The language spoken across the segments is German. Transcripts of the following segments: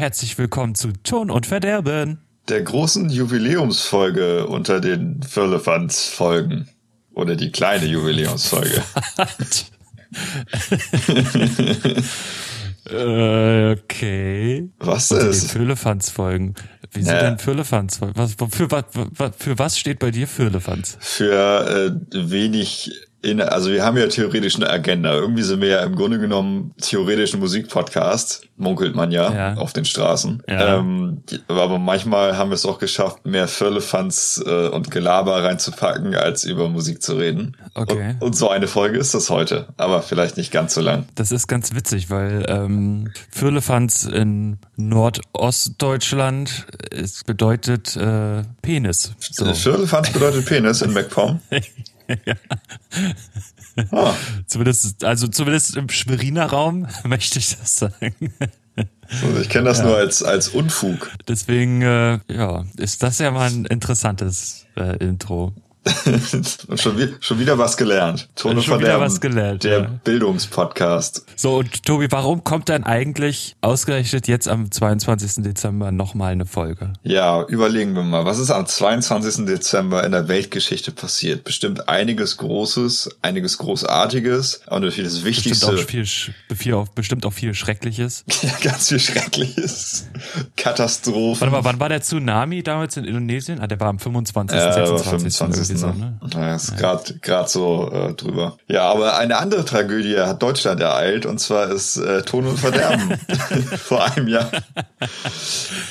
Herzlich willkommen zu Ton und Verderben. Der großen Jubiläumsfolge unter den Firlefanz-Folgen. Oder die kleine Jubiläumsfolge. Äh, okay. Was Unter ist? Firlefanz-Folgen. Wieso Ja. denn Firlefanz? Was, für, was, für was steht bei dir Firlefanz? Für äh, wenig in, also wir haben ja theoretisch eine Agenda. Irgendwie sind wir ja im Grunde genommen theoretisch ein Musikpodcast, munkelt man ja, Ja. auf den Straßen. Ja. Ähm, aber manchmal haben wir es auch geschafft, mehr Firlefanz äh, und Gelaber reinzupacken, als über Musik zu reden. Okay. Und, und so eine Folge ist das heute, aber vielleicht nicht ganz so lang. Das ist ganz witzig, weil ähm, Firlefanz in Nordostdeutschland es bedeutet äh, Penis. So. Firlefanz bedeutet Penis in MacPom. Ah, Zumindest, also zumindest im Schweriner Raum möchte ich das sagen. ich kenne das nur als, als Unfug. Deswegen, äh, ja, ist das ja mal ein interessantes äh, Intro. Und schon, wie, schon wieder was gelernt. Ton und Schon wieder was gelernt, Der ja. Bildungspodcast. So, und Tobi, warum kommt dann eigentlich ausgerechnet jetzt am 22. Dezember nochmal eine Folge? Ja, überlegen wir mal, was ist am 22. Dezember in der Weltgeschichte passiert? Bestimmt einiges Großes, einiges Großartiges und natürlich das Bestimmt Wichtigste. auch viel, viel, auch, bestimmt auch viel Schreckliches. Ja, ganz viel Schreckliches. Katastrophen. Warte mal, wann war der Tsunami damals in Indonesien? Ah, der war am 25. Ja, aber 26. 25. so, Ne? Naja, ist gerade grad so äh, drüber. Ja, aber eine andere Tragödie hat Deutschland ereilt und zwar ist äh, Ton und Verderben vor einem Jahr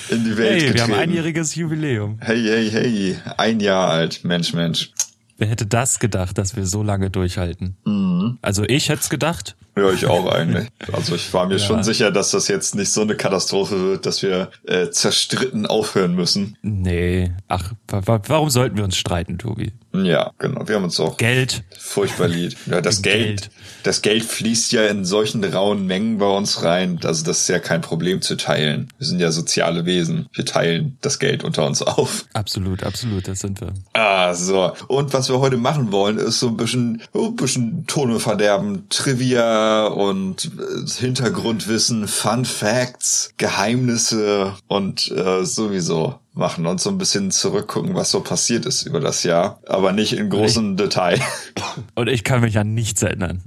in die Welt Hey, wir getreten. haben einjähriges Jubiläum. hey, hey, hey, ein Jahr alt, Mensch, Mensch. Wer hätte das gedacht, dass wir so lange durchhalten? Mhm. Also ich hätte es gedacht. Ja, ich auch eigentlich. Also ich war mir Ja. schon sicher, dass das jetzt nicht so eine Katastrophe wird, dass wir äh, zerstritten aufhören müssen. Nee. Ach, wa wa warum sollten wir uns streiten, Tobi? Ja, genau. Wir haben uns auch Geld. furchtbar lieb. Ja, das Geld, Geld. das Geld fließt ja in solchen rauen Mengen bei uns rein. Also das ist ja kein Problem zu teilen. Wir sind ja soziale Wesen. Wir teilen das Geld unter uns auf. Absolut, absolut, das sind wir. Ah, so. Und was wir heute machen wollen, ist so ein bisschen, oh, ein bisschen Tone verderben, Trivia und äh, Hintergrundwissen, Fun Facts, Geheimnisse und äh, sowieso machen und so ein bisschen zurückgucken, was so passiert ist über das Jahr, aber nicht in großem Detail. Und ich kann mich an nichts erinnern.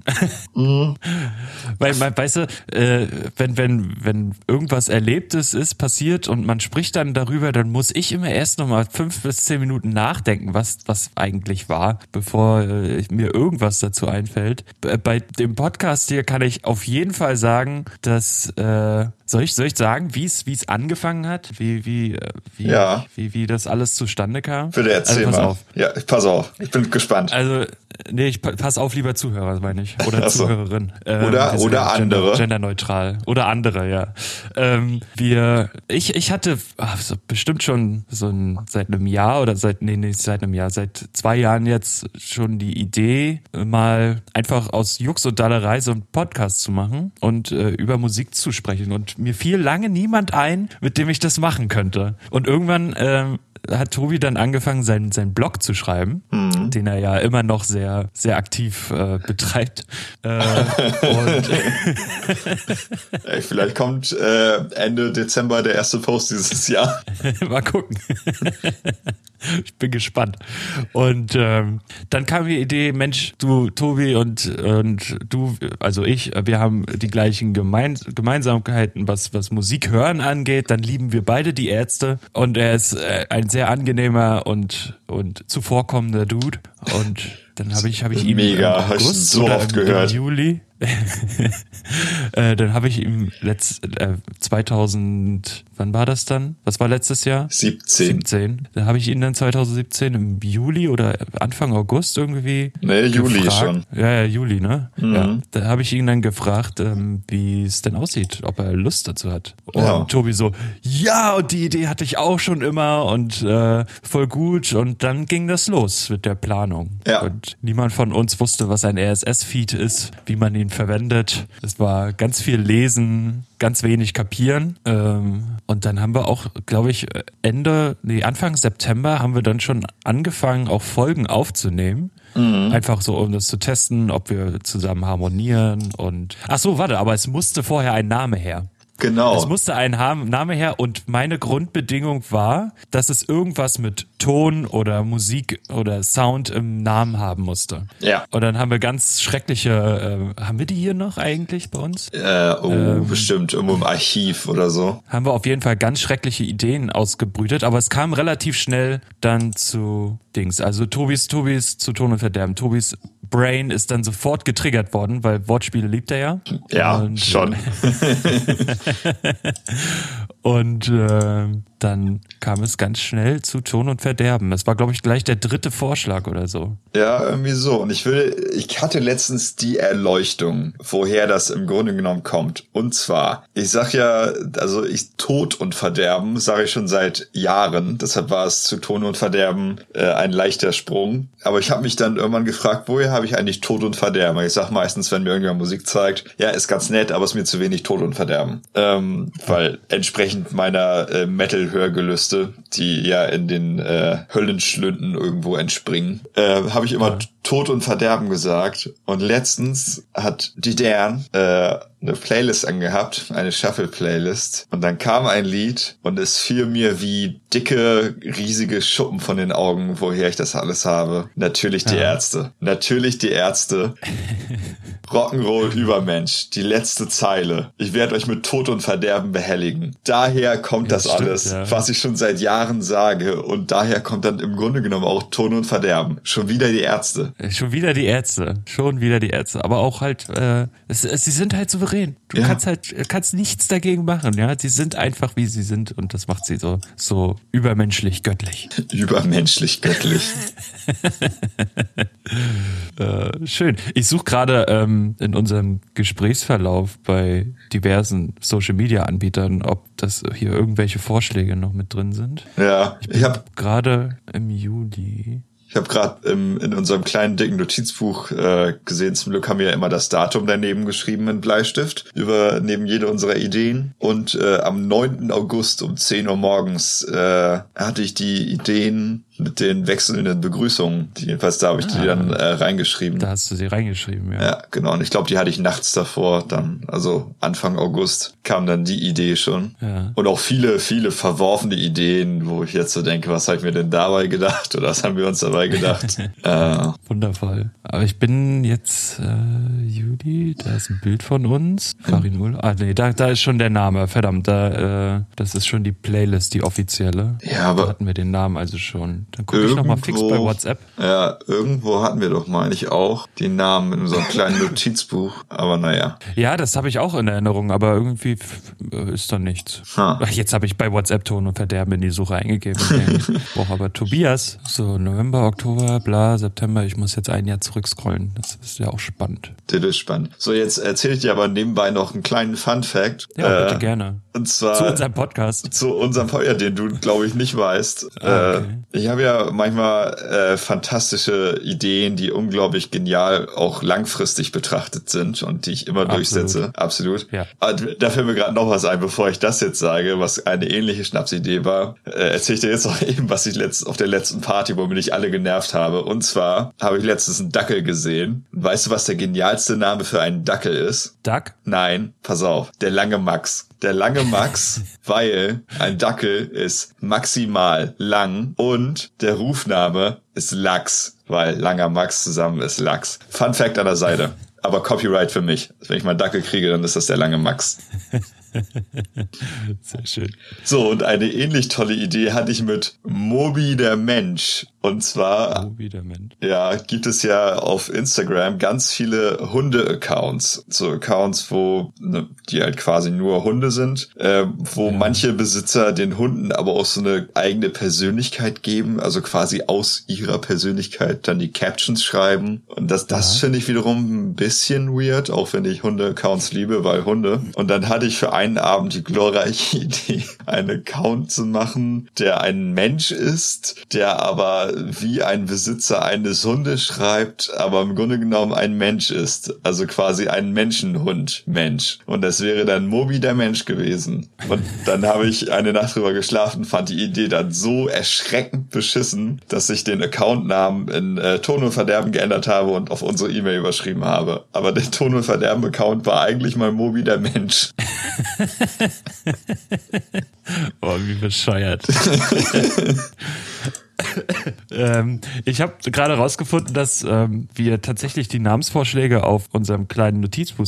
Weil, weil, weißt du, äh, wenn, wenn, wenn irgendwas Erlebtes ist, passiert und man spricht dann darüber, dann muss ich immer erst nochmal fünf bis zehn Minuten nachdenken, was, was eigentlich war, bevor äh, mir irgendwas dazu einfällt. Bei dem Podcast hier kann ich auf jeden Fall sagen, dass, äh, soll ich, soll ich sagen, wie es, wie es angefangen hat? Wie, wie, äh, wie, Ja. wie, wie das alles zustande kam? Bitte erzähl also, pass mal. auf. Ja, pass auf. Ich bin gespannt. Also, nee, ich pa- pass auf, lieber Zuhörer, meine ich. Oder so. Zuhörerin. Ähm, Oder- oder andere. Genderneutral. Oder andere, ja. Ähm, wir, ich, ich hatte ach, so bestimmt schon so ein, seit einem Jahr oder seit, nee, nicht seit einem Jahr, seit zwei Jahren jetzt schon die Idee, mal einfach aus Jux und Dallerei so einen Podcast zu machen und äh, über Musik zu sprechen. Und mir fiel lange niemand ein, mit dem ich das machen könnte. Und irgendwann, ähm, hat Tobi dann angefangen, seinen, seinen Blog zu schreiben, den er ja immer noch sehr, sehr aktiv äh, betreibt. Äh, und Ey, vielleicht kommt äh, Ende Dezember der erste Post dieses Jahr. mal gucken. ich bin gespannt. Und ähm, dann kam die Idee, Mensch, du, Tobi und, und du, also ich, wir haben die gleichen Gemein Gemeinsamkeiten, was, was Musik hören angeht. Dann lieben wir beide die Ärzte. Und er ist äh, ein sehr angenehmer und, und zuvorkommender Dude. Und dann habe ich, hab ich ihm Mega, im August so oder oft im, gehört. im Juli äh, dann habe ich ihm letzt, äh, 2000, wann war das dann? Was war letztes Jahr? 17. 17. Da habe ich ihn dann 2017 im Juli oder Anfang August irgendwie. Nee, Juli gefragt. schon. Ja, ja, Juli, ne? Mhm. Ja. Da habe ich ihn dann gefragt, ähm, wie es denn aussieht, ob er Lust dazu hat. Und Ja. Tobi so, ja, und die Idee hatte ich auch schon immer und äh, voll gut. Und dann ging das los mit der Planung. Ja. Und niemand von uns wusste, was ein RSS-Feed ist, wie man ihn verwendet. Es war ganz viel Lesen, ganz wenig kapieren. Ähm, und dann haben wir auch, glaube ich, Ende, nee, Anfang September haben wir dann schon angefangen, auch Folgen aufzunehmen. Einfach so, um das zu testen, ob wir zusammen harmonieren und. Ach so, warte, aber es musste vorher ein Name her. Genau. Es musste ein Name her und meine Grundbedingung war, dass es irgendwas mit Ton oder Musik oder Sound im Namen haben musste. Ja. Und dann haben wir ganz schreckliche, äh, haben wir die hier noch eigentlich bei uns? Äh, oh, ähm, bestimmt, irgendwo im Archiv oder so. Haben wir auf jeden Fall ganz schreckliche Ideen ausgebrütet, aber es kam relativ schnell dann zu Dings. Also Tobis, Tobis zu Ton und Verderben. Tobis Brain ist dann sofort getriggert worden, weil Wortspiele liebt er ja. Ja, und, schon. und äh, dann kam es ganz schnell zu Ton und Verderben. Das war, glaube ich, gleich der dritte Vorschlag oder so. Ja, irgendwie so. Und ich will, ich hatte letztens die Erleuchtung, woher das im Grunde genommen kommt. Und zwar, ich sag ja, also ich Tod und Verderben sage ich schon seit Jahren. Deshalb war es zu Ton und Verderben äh, ein leichter Sprung. Aber ich habe mich dann irgendwann gefragt, woher habe ich eigentlich Tod und Verderben? Ich sag meistens, wenn mir irgendjemand Musik zeigt, ja, ist ganz nett, aber es ist mir zu wenig Tod und Verderben. Ähm, weil entsprechend meiner äh, Metal Hörgelüste, die ja in den äh, Höllenschlünden irgendwo entspringen, äh, habe ich immer ja. Tod und Verderben gesagt. Und letztens hat die Dern äh, eine Playlist angehabt, eine Shuffle-Playlist. Und dann kam ein Lied und es fiel mir wie dicke, riesige Schuppen von den Augen, woher ich das alles habe. Natürlich die ja. Ärzte. Natürlich die Ärzte. Rock'n'Roll Übermensch. Die letzte Zeile. Ich werde euch mit Tod und Verderben behelligen. Daher kommt ja, das stimmt, alles, ja. was ich schon seit Jahren sage. Und daher kommt dann im Grunde genommen auch Tod und Verderben. Schon wieder die Ärzte. Schon wieder die Ärzte. Schon wieder die Ärzte. Aber auch halt, äh, es, es, sie sind halt souverän. Du ja. kannst halt, kannst nichts dagegen machen, ja. Sie sind einfach wie sie sind und das macht sie so, so übermenschlich göttlich. Übermenschlich göttlich. äh, schön. Ich suche gerade ähm, in unserem Gesprächsverlauf bei diversen Social Media Anbietern, ob das hier irgendwelche Vorschläge noch mit drin sind. Ja, ich, ich habe gerade im Juli ich habe gerade in unserem kleinen dicken Notizbuch äh, gesehen, zum Glück haben wir ja immer das Datum daneben geschrieben in Bleistift, über neben jede unserer Ideen. Und äh, am 9. August um 10 Uhr morgens äh, hatte ich die Ideen mit den wechselnden Begrüßungen. Jedenfalls da habe ich ah, die dann äh, reingeschrieben. Da hast du sie reingeschrieben, ja. Ja, genau. Und ich glaube, die hatte ich nachts davor dann, also Anfang August kam dann die Idee schon. Ja. Und auch viele, viele verworfene Ideen, wo ich jetzt so denke, was habe ich mir denn dabei gedacht oder was haben wir uns dabei gedacht? äh, Wundervoll. Aber ich bin jetzt äh, Juli, da ist ein Bild von uns. Farin Ul. Ah, nee, da, da ist schon der Name. Verdammt, da, äh, das ist schon die Playlist, die offizielle. Ja, aber. Da hatten wir den Namen also schon. Dann gucke ich nochmal fix bei WhatsApp. Ja, irgendwo hatten wir doch, meine ich, auch den Namen in einem kleinen Notizbuch. Aber naja. Ja, das habe ich auch in Erinnerung, aber irgendwie ist da nichts. Ha. Jetzt habe ich bei WhatsApp Ton und Verderben in die Suche eingegeben. Boah, aber Tobias, so November, Oktober, bla, September, ich muss jetzt ein Jahr zurückscrollen. Das ist ja auch spannend. Das ist spannend. So, jetzt erzähle ich dir aber nebenbei noch einen kleinen Fun Fact. Ja, bitte äh, gerne. Und zwar zu unserem Podcast. Zu unserem Podcast, den du, glaube ich, nicht weißt. Ah, okay. äh, ich habe ja manchmal äh, fantastische Ideen, die unglaublich genial auch langfristig betrachtet sind und die ich immer Absolut. durchsetze. Absolut. Ja. Aber da fällt mir gerade noch was ein, bevor ich das jetzt sage, was eine ähnliche Schnapsidee war. Äh, erzähle ich dir jetzt noch eben, was ich letzt, auf der letzten Party, womit ich alle genervt habe. Und zwar habe ich letztens einen Dackel gesehen. Weißt du, was der genialste Name für einen Dackel ist? Duck? Nein, pass auf. Der lange Max der lange Max, weil ein Dackel ist maximal lang und der Rufname ist Lachs, weil langer Max zusammen ist Lachs. Fun Fact an der Seite. Aber Copyright für mich. Wenn ich mal Dackel kriege, dann ist das der lange Max. Sehr schön. So, und eine ähnlich tolle Idee hatte ich mit Mobi der Mensch. Und zwar, ja, gibt es ja auf Instagram ganz viele Hunde-Accounts. So Accounts, wo, ne, die halt quasi nur Hunde sind, äh, wo ja. manche Besitzer den Hunden aber auch so eine eigene Persönlichkeit geben, also quasi aus ihrer Persönlichkeit dann die Captions schreiben. Und das, das ja. finde ich wiederum ein bisschen weird, auch wenn ich Hunde-Accounts liebe, weil Hunde. Und dann hatte ich für einen Abend die glorreiche Idee, einen Account zu machen, der ein Mensch ist, der aber wie ein Besitzer eines Hundes schreibt, aber im Grunde genommen ein Mensch ist. Also quasi ein Menschenhund-Mensch. Und das wäre dann Mobi der Mensch gewesen. Und dann habe ich eine Nacht drüber geschlafen, fand die Idee dann so erschreckend beschissen, dass ich den Accountnamen in äh, Ton und Verderben geändert habe und auf unsere E-Mail überschrieben habe. Aber der Ton und Verderben-Account war eigentlich mal Mobi der Mensch. oh, wie bescheuert. ähm, ich habe gerade rausgefunden, dass ähm, wir tatsächlich die Namensvorschläge auf unserem kleinen Notizbuch,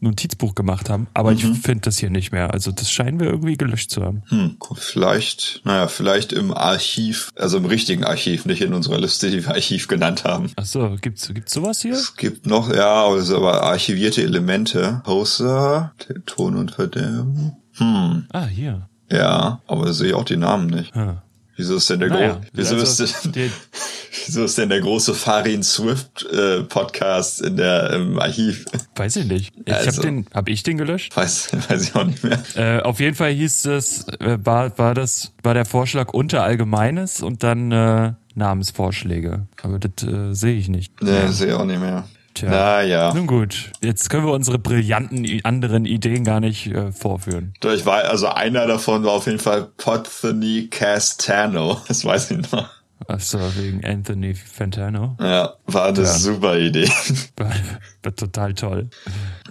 Notizbuch gemacht haben, aber mhm. ich finde das hier nicht mehr. Also das scheinen wir irgendwie gelöscht zu haben. Hm, vielleicht, naja, vielleicht im Archiv, also im richtigen Archiv, nicht in unserer Liste, die wir Archiv genannt haben. Ach so, gibt's gibt's sowas hier? Es gibt noch, ja, aber, aber archivierte Elemente. Poster, Ton und Verderben. Hm. Ah, hier. Ja, aber da sehe ich auch die Namen nicht. Ah. Wieso ist denn der, naja, wieso, also, ist denn, wieso ist denn der große Farin Swift äh, Podcast in der im Archiv? Weiß ich nicht. Ich also, habe den, habe ich den gelöscht? Weiß, weiß ich auch nicht mehr. Äh, auf jeden Fall hieß es, äh, war war das war der Vorschlag unter Allgemeines und dann äh, Namensvorschläge. Aber das äh, sehe ich nicht. Nee, sehe ich auch nicht mehr. Tja. Naja. Nun gut, jetzt können wir unsere brillanten anderen Ideen gar nicht äh, vorführen. Ich war, also einer davon war auf jeden Fall Pothony Castano. Das weiß ich noch. Achso, wegen Anthony Fantano. Ja, war eine ja. super Idee. War, war total toll.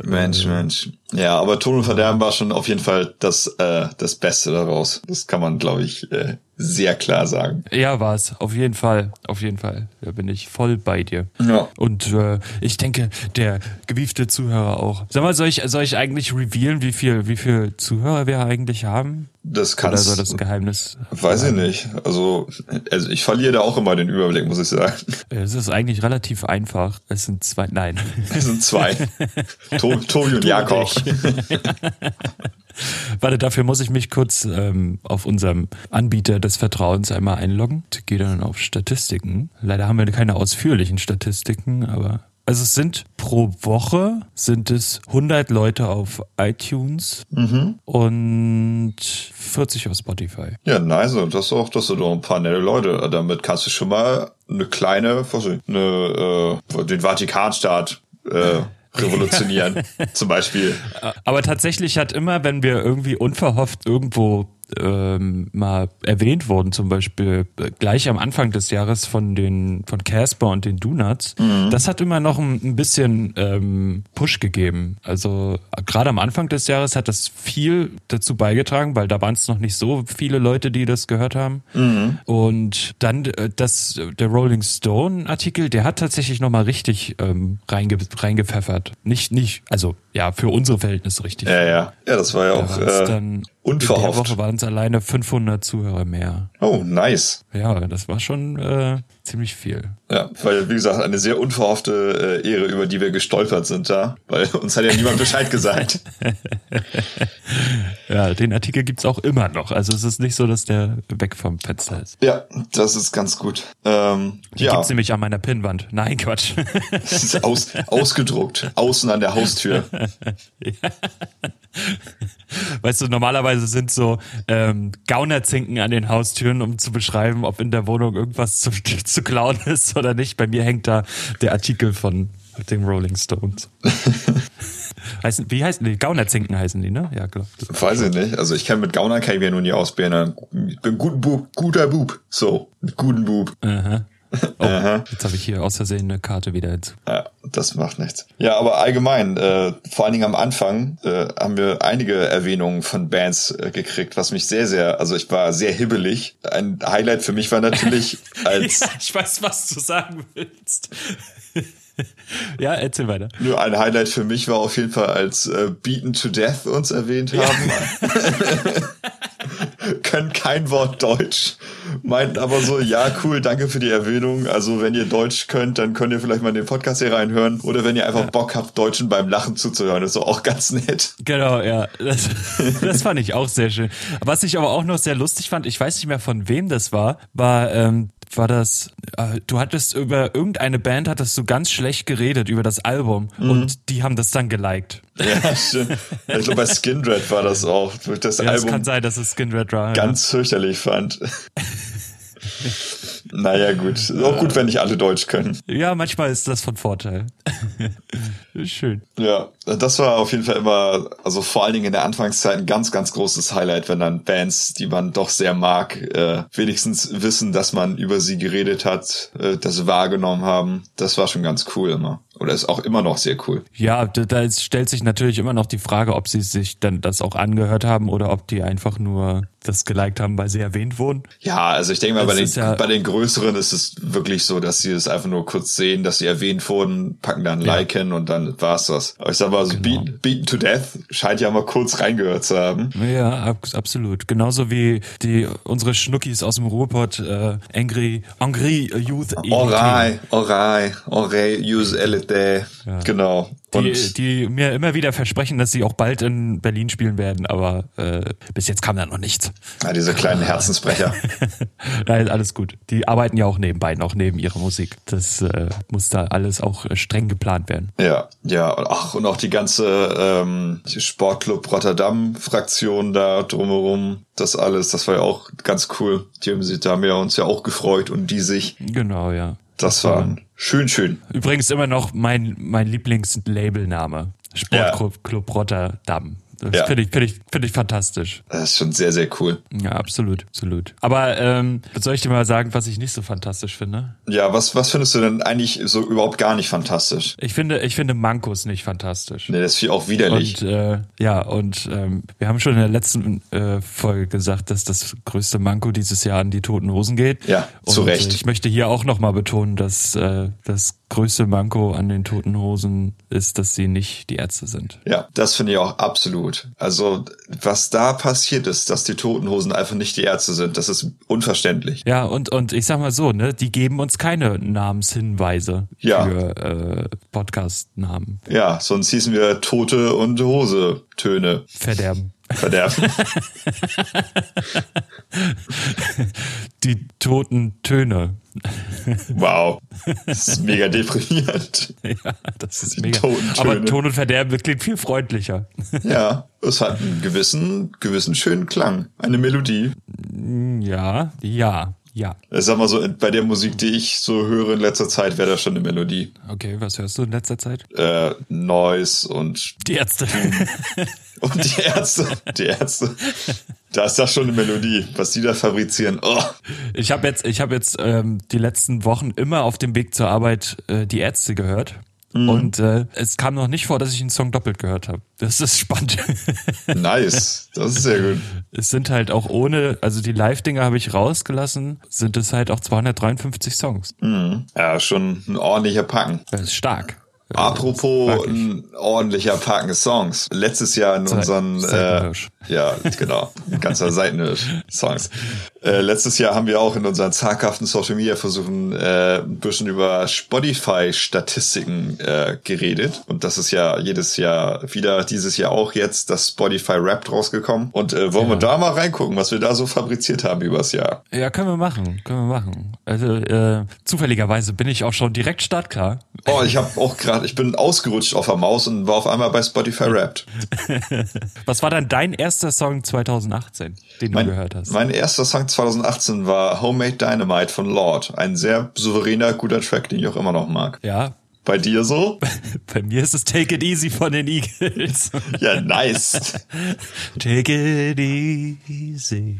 Mensch, Mensch. Ja, aber Ton und Verderben war schon auf jeden Fall das, äh, das Beste daraus. Das kann man, glaube ich, äh, sehr klar sagen. Ja, war es. Auf jeden Fall. Auf jeden Fall. Da bin ich voll bei dir. Ja. Und äh, ich denke, der gewiefte Zuhörer auch. Sag mal, soll ich, soll ich eigentlich revealen, wie viel, wie viel Zuhörer wir eigentlich haben? Das kannst Oder soll das ein Geheimnis? Weiß ich nicht. Also, also ich verliere da auch immer den Überblick, muss ich sagen. Es ist eigentlich relativ einfach. Es sind zwei. Nein. Es sind zwei. Tobi und Jakob. Warte, dafür muss ich mich kurz ähm, auf unserem Anbieter des Vertrauens einmal einloggen. Gehe dann auf Statistiken. Leider haben wir keine ausführlichen Statistiken, aber also es sind pro Woche sind es 100 Leute auf iTunes mhm. und 40 auf Spotify. Ja, nice. Das ist auch, das sind doch ein paar nette Leute. Damit kannst du schon mal eine kleine, ich, eine, äh, den Vatikanstaat äh, revolutionieren, zum Beispiel. Aber tatsächlich hat immer, wenn wir irgendwie unverhofft irgendwo ähm, mal erwähnt worden, zum Beispiel äh, gleich am Anfang des Jahres von den von Casper und den Donuts. Mhm. Das hat immer noch ein, ein bisschen ähm, Push gegeben. Also gerade am Anfang des Jahres hat das viel dazu beigetragen, weil da waren es noch nicht so viele Leute, die das gehört haben. Mhm. Und dann äh, das der Rolling Stone Artikel, der hat tatsächlich noch mal richtig ähm, reinge, reingepfeffert. Nicht nicht, also ja für unsere Verhältnisse richtig. Ja ja, ja, das war ja auch. Äh, dann Unverhofft. In der Woche waren es alleine 500 Zuhörer mehr. Oh, nice. Ja, das war schon äh, ziemlich viel. Ja, weil, wie gesagt, eine sehr unverhoffte äh, Ehre, über die wir gestolpert sind da, weil uns hat ja niemand Bescheid gesagt. ja, den Artikel gibt's auch immer noch. Also es ist nicht so, dass der weg vom Fenster ist. Ja, das ist ganz gut. Ähm, die ja. gibt's nämlich an meiner Pinnwand. Nein, Quatsch. Aus, ausgedruckt, außen an der Haustür. ja. Weißt du, normalerweise sind so ähm, Gaunerzinken an den Haustüren, um zu beschreiben, ob in der Wohnung irgendwas zu, zu klauen ist oder nicht. Bei mir hängt da der Artikel von den Rolling Stones. heißen, wie heißen die? Gaunerzinken heißen die, ne? Ja, klar. Weiß ich nicht. Also ich kann mit Gauner kann ich mir nur nie ausbilden. Ich bin guter Bub, guter Bub. So, guten Bub. Aha. Oh, jetzt habe ich hier aus Versehen eine Karte wieder hinzu. Ja, das macht nichts. Ja, aber allgemein, äh, vor allen Dingen am Anfang, äh, haben wir einige Erwähnungen von Bands äh, gekriegt, was mich sehr, sehr, also ich war sehr hibbelig. Ein Highlight für mich war natürlich als... ja, ich weiß, was du sagen willst. Ja, erzähl weiter. Nur ein Highlight für mich war auf jeden Fall, als äh, Beaten to Death uns erwähnt haben. Ja. Können kein Wort Deutsch, meinten aber so, ja, cool, danke für die Erwähnung. Also wenn ihr Deutsch könnt, dann könnt ihr vielleicht mal in den Podcast hier reinhören. Oder wenn ihr einfach ja. Bock habt, Deutschen beim Lachen zuzuhören, ist auch ganz nett. Genau, ja. Das, das fand ich auch sehr schön. Was ich aber auch noch sehr lustig fand, ich weiß nicht mehr von wem das war, war ähm, war das, äh, du hattest über irgendeine Band hattest du ganz schlecht geredet über das Album mhm. und die haben das dann geliked. Ja, stimmt. Ich glaube, bei Skindred war das auch. Das ja, Album es kann sein, dass es Skindred war. Ganz ja. fürchterlich fand. Naja, gut. Ist auch gut, wenn nicht alle Deutsch können. Ja, manchmal ist das von Vorteil. Schön. Ja, das war auf jeden Fall immer, also vor allen Dingen in der Anfangszeit ein ganz, ganz großes Highlight, wenn dann Bands, die man doch sehr mag, äh, wenigstens wissen, dass man über sie geredet hat, äh, das wahrgenommen haben. Das war schon ganz cool immer. Oder ist auch immer noch sehr cool. Ja, da, da stellt sich natürlich immer noch die Frage, ob sie sich dann das auch angehört haben oder ob die einfach nur das geliked haben, weil sie erwähnt wurden. Ja, also ich denke mal, bei den, ja bei den größeren ist es wirklich so, dass sie es einfach nur kurz sehen, dass sie erwähnt wurden, packen dann ein Ja. Like hin und dann war's das. Aber ich sag mal, so Genau. Beaten, Beaten to Death scheint ja mal kurz reingehört zu haben. Ja, ab, absolut. Genauso wie die unsere Schnuckis aus dem Ruhrpott, äh, Angry, Angry Youth Orai, Orai, Orai, use LD. Genau. Die, Und die mir immer wieder versprechen, dass sie auch bald in Berlin spielen werden, aber äh, bis jetzt kam da noch nichts. ja, diese kleinen Herzensbrecher. Nein, alles gut. Die arbeiten ja auch nebenbei noch neben ihrer Musik. Das äh, muss da alles auch äh, streng geplant werden. Ja, ja, und ach, und auch die ganze ähm, Sportclub Rotterdam-Fraktion da drumherum, das alles, das war ja auch ganz cool. Die haben sich, da haben wir uns ja auch gefreut und die sich. Genau, ja. Das war schön, schön. Übrigens immer noch mein, mein Lieblingslabelname. Sportclub Club Rotterdam. Das Ja. finde ich, finde ich, finde ich fantastisch. Das ist schon sehr, sehr cool. Ja, absolut, absolut. Aber ähm, soll ich dir mal sagen, was ich nicht so fantastisch finde? Ja, was, was findest du denn eigentlich so überhaupt gar nicht fantastisch? Ich finde, ich finde Mankos nicht fantastisch. Nee, das ist auch widerlich. Und äh, ja, und ähm, wir haben schon in der letzten äh, Folge gesagt, dass das größte Manko dieses Jahr an die Toten Hosen geht. Ja, zu und, Recht. Äh, ich möchte hier auch nochmal betonen, dass äh, das größte Manko an den Toten Hosen ist, dass sie nicht die Ärzte sind. Ja, das finde ich auch absolut. Also, was da passiert ist, dass die Toten Hosen einfach nicht die Ärzte sind, das ist unverständlich. Ja, und, und ich sag mal so, ne, die geben uns keine Namenshinweise Ja. für äh, Podcast-Namen. Ja, sonst hießen wir Tote und Hose Töne Verderben. verderben. Die toten Töne. Wow. Das ist mega deprimierend. Ja, das ist Die mega. Aber. Ton und Verderben klingt viel freundlicher. Ja, es hat einen gewissen, gewissen schönen Klang. Eine Melodie. Ja, ja, ja. Ich sag mal so, bei der Musik, die ich so höre in letzter Zeit, wäre das schon eine Melodie. Okay, was hörst du in letzter Zeit? Äh, Noise und, Die Ärzte. und die Ärzte. Die Ärzte. Da ist das schon eine Melodie, was die da fabrizieren. Oh. Ich habe jetzt, ich habe jetzt ähm, die letzten Wochen immer auf dem Weg zur Arbeit äh, die Ärzte gehört. Und äh, es kam noch nicht vor, dass ich einen Song doppelt gehört habe. Das ist spannend. Nice. Das ist sehr gut. es sind halt auch ohne, also die Live-Dinger habe ich rausgelassen, sind es halt auch 253 Songs. Ja, schon ein ordentlicher Packen. Das ist stark. Apropos ein ordentlicher Packen Songs. Letztes Jahr in unseren äh, Seitenhirsch. ja genau ganzer Seitenhirsch Songs. Äh, letztes Jahr haben wir auch in unseren zaghaften Social Media Versuchen äh, ein bisschen über Spotify Statistiken äh, geredet und das ist ja jedes Jahr wieder dieses Jahr auch jetzt das Spotify Wrapped rausgekommen und äh, wollen wir da mal reingucken, was wir da so fabriziert haben übers Jahr. Ja, können wir machen, können wir machen. Also äh, zufälligerweise bin ich auch schon direkt startklar. Oh, ich habe auch gerade, ich bin ausgerutscht auf der Maus und war auf einmal bei Spotify Wrapped. Was war dann dein erster Song 2018, den du gehört hast? Mein erster Song 2018 war Homemade Dynamite von Lord. Ein sehr souveräner, guter Track, den ich auch immer noch mag. ja, Bei dir so? bei mir ist es Take It Easy von den Eagles. Ja, nice. Take it easy.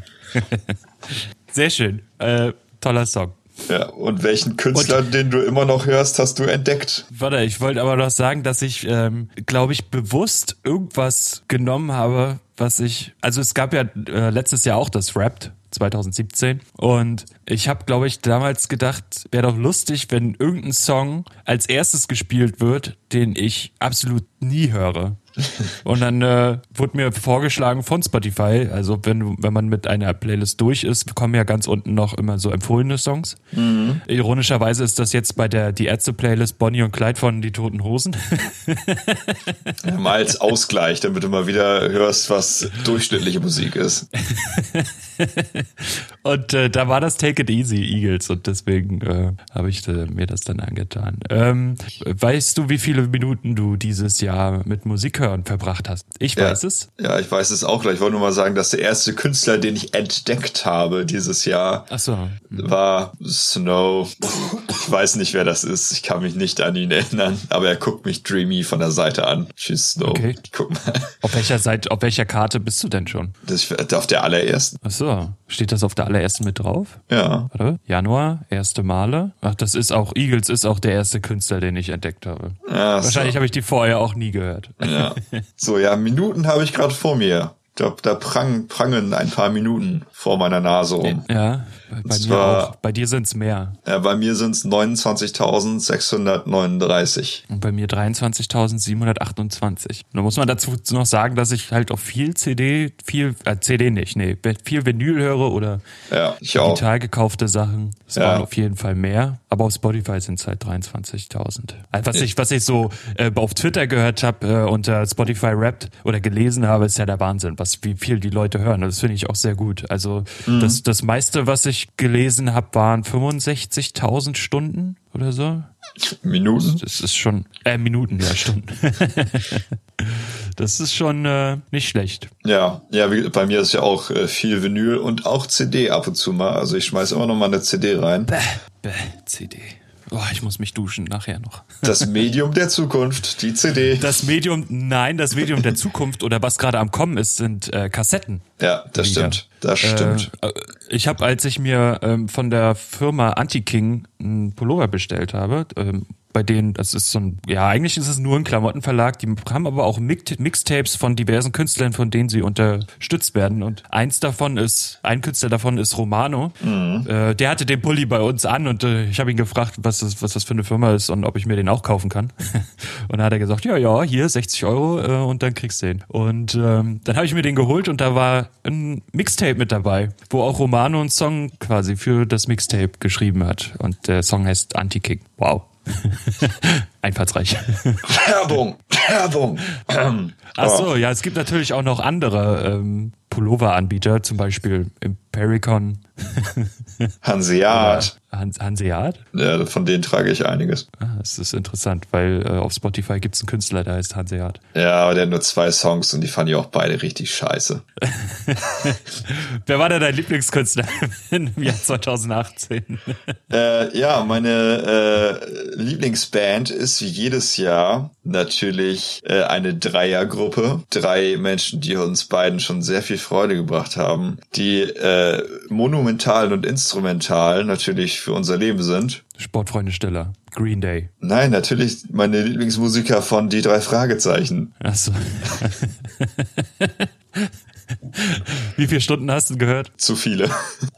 Sehr schön. Äh, toller Song. Ja, und welchen Künstler, den du immer noch hörst, hast du entdeckt? Warte, ich wollte aber noch sagen, dass ich, ähm, glaube ich, bewusst irgendwas genommen habe, was ich. Also es gab ja äh, letztes Jahr auch das Wrapped 2017 und ich habe, glaube ich, damals gedacht, wäre doch lustig, wenn irgendein Song als erstes gespielt wird, den ich absolut nie höre. Und dann äh, wurde mir vorgeschlagen von Spotify, also wenn, wenn man mit einer Playlist durch ist, kommen ja ganz unten noch immer so empfohlene Songs. Ironischerweise ist das jetzt bei der Die Ärzte-Playlist Bonnie und Clyde von Die Toten Hosen. Mal als Ausgleich, damit du mal wieder hörst, was durchschnittliche Musik ist. Und äh, da war das Take It Easy Eagles und deswegen äh, habe ich äh, mir das dann angetan. Ähm, weißt du, wie viele Minuten du dieses Jahr Jahr mit Musik hören verbracht hast. Ich Ja. weiß es. Ja, ich weiß es auch. Ich wollte nur mal sagen, dass der erste Künstler, den ich entdeckt habe dieses Jahr, so. war Snow. Ich weiß nicht, wer das ist. Ich kann mich nicht an ihn erinnern. Aber er guckt mich dreamy von der Seite an. Tschüss, Snow. Okay. Guck mal. Auf welcher Seite, auf welcher Karte bist du denn schon? Das auf der allerersten. Ach so. Steht das auf der allerersten mit drauf? Ja. Warte. Januar, erste Male. Ach, das ist auch, Eagles ist auch der erste Künstler, den ich entdeckt habe. ja so. Wahrscheinlich habe ich die vorher auch nie gehört. Ja. So, ja, Minuten habe ich gerade vor mir. Da, da prang, prangen ein paar Minuten vor meiner Nase rum. Ja, bei, bei mir zwar- auch. Bei dir sind's mehr. Ja, bei mir sind es 29.639. Und bei mir 23.728. Da muss man dazu noch sagen, dass ich halt auch viel CD, viel, äh, CD nicht, nee, viel Vinyl höre oder Ja, ich auch. digital gekaufte Sachen. Es Ja. waren auf jeden Fall mehr. Aber auf Spotify sind es halt 23.000. Also Was ich, was ich so äh, auf Twitter gehört habe, äh, unter Spotify Rapped oder gelesen habe, ist ja der Wahnsinn, was wie viel die Leute hören. Das finde ich auch sehr gut. Also Mhm. das, das meiste, was ich gelesen habe, waren 65.000 Stunden oder so. Minuten? Das ist schon, äh, Minuten, ja, Stunden. das ist schon äh, nicht schlecht. Ja, ja, bei mir ist ja auch äh, viel Vinyl und auch CD ab und zu mal. Also ich schmeiß immer noch mal eine CD rein. Bäh, bäh, CD. Oh, ich muss mich duschen nachher noch. Das Medium der Zukunft, die CD. Das Medium, nein, das Medium der Zukunft oder was gerade am Kommen ist, sind äh, Kassetten. Ja, das stimmt. Das stimmt. Äh, äh, ich habe, als ich mir ähm, von der Firma Anti-King einen Pullover bestellt habe, ähm, bei denen, das ist so ein, ja, eigentlich ist es nur ein Klamottenverlag, die haben aber auch Mix Mixtapes von diversen Künstlern, von denen sie unterstützt werden. Und eins davon ist, ein Künstler davon ist Romano. Äh, der hatte den Pulli bei uns an und äh, ich habe ihn gefragt, was das, was das für eine Firma ist und ob ich mir den auch kaufen kann. und dann hat er gesagt, ja, ja, hier 60 Euro äh, und dann kriegst du den. Und ähm, dann habe ich mir den geholt und da war ein Mixtape mit dabei, wo auch Romano einen Song quasi für das Mixtape geschrieben hat. Und der Song heißt Anti-Kick. Wow. Einfallsreich. Werbung, Werbung. Ach so, ja, es gibt natürlich auch noch andere ähm, Pullover-Anbieter, zum Beispiel Impericon, Hanseat. Hans Hanseat. Ja, von denen trage ich einiges. Ah, das ist interessant, weil äh, auf Spotify gibt's einen Künstler, der heißt Hanseat. Ja, aber der hat nur zwei Songs und die fand ich auch beide richtig scheiße. Wer war denn dein Lieblingskünstler im Jahr 2018? Äh, ja, meine äh, Lieblingsband ist wie jedes Jahr natürlich äh, eine Dreiergruppe. Drei Menschen, die uns beiden schon sehr viel Freude gebracht haben, die äh, monumental und instrumental natürlich für unser Leben sind. Sportfreunde Stiller, Green Day. Nein, natürlich meine Lieblingsmusiker von Die drei Fragezeichen. Achso. Wie viele Stunden hast du gehört? Zu viele.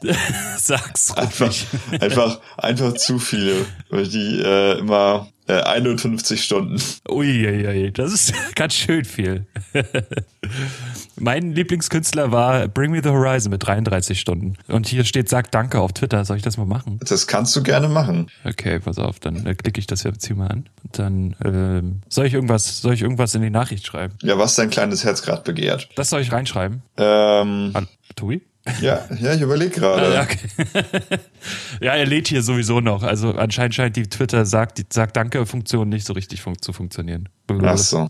Sag's Einfach, ruhig. einfach, einfach zu viele. Weil die äh, immer äh, 51 Stunden. Uiuiui, das ist ganz schön viel. mein Lieblingskünstler war Bring Me the Horizon mit 33 Stunden. Und hier steht Sag Danke auf Twitter. Soll ich das mal machen? Das kannst du gerne machen. Okay, pass auf, dann äh, klicke ich das jetzt hier mal an. Und dann ähm, soll ich irgendwas, soll ich irgendwas in die Nachricht schreiben? Ja, was dein kleines Herz gerade begehrt. Das soll ich reinschreiben. Ähm, An Tobi? Ja, ja, ich überlege gerade. Ah, ja, okay. ja, er lädt hier sowieso noch. Also anscheinend scheint die Twitter sagt, die sagt Danke-Funktion nicht so richtig fun zu funktionieren. Ach so.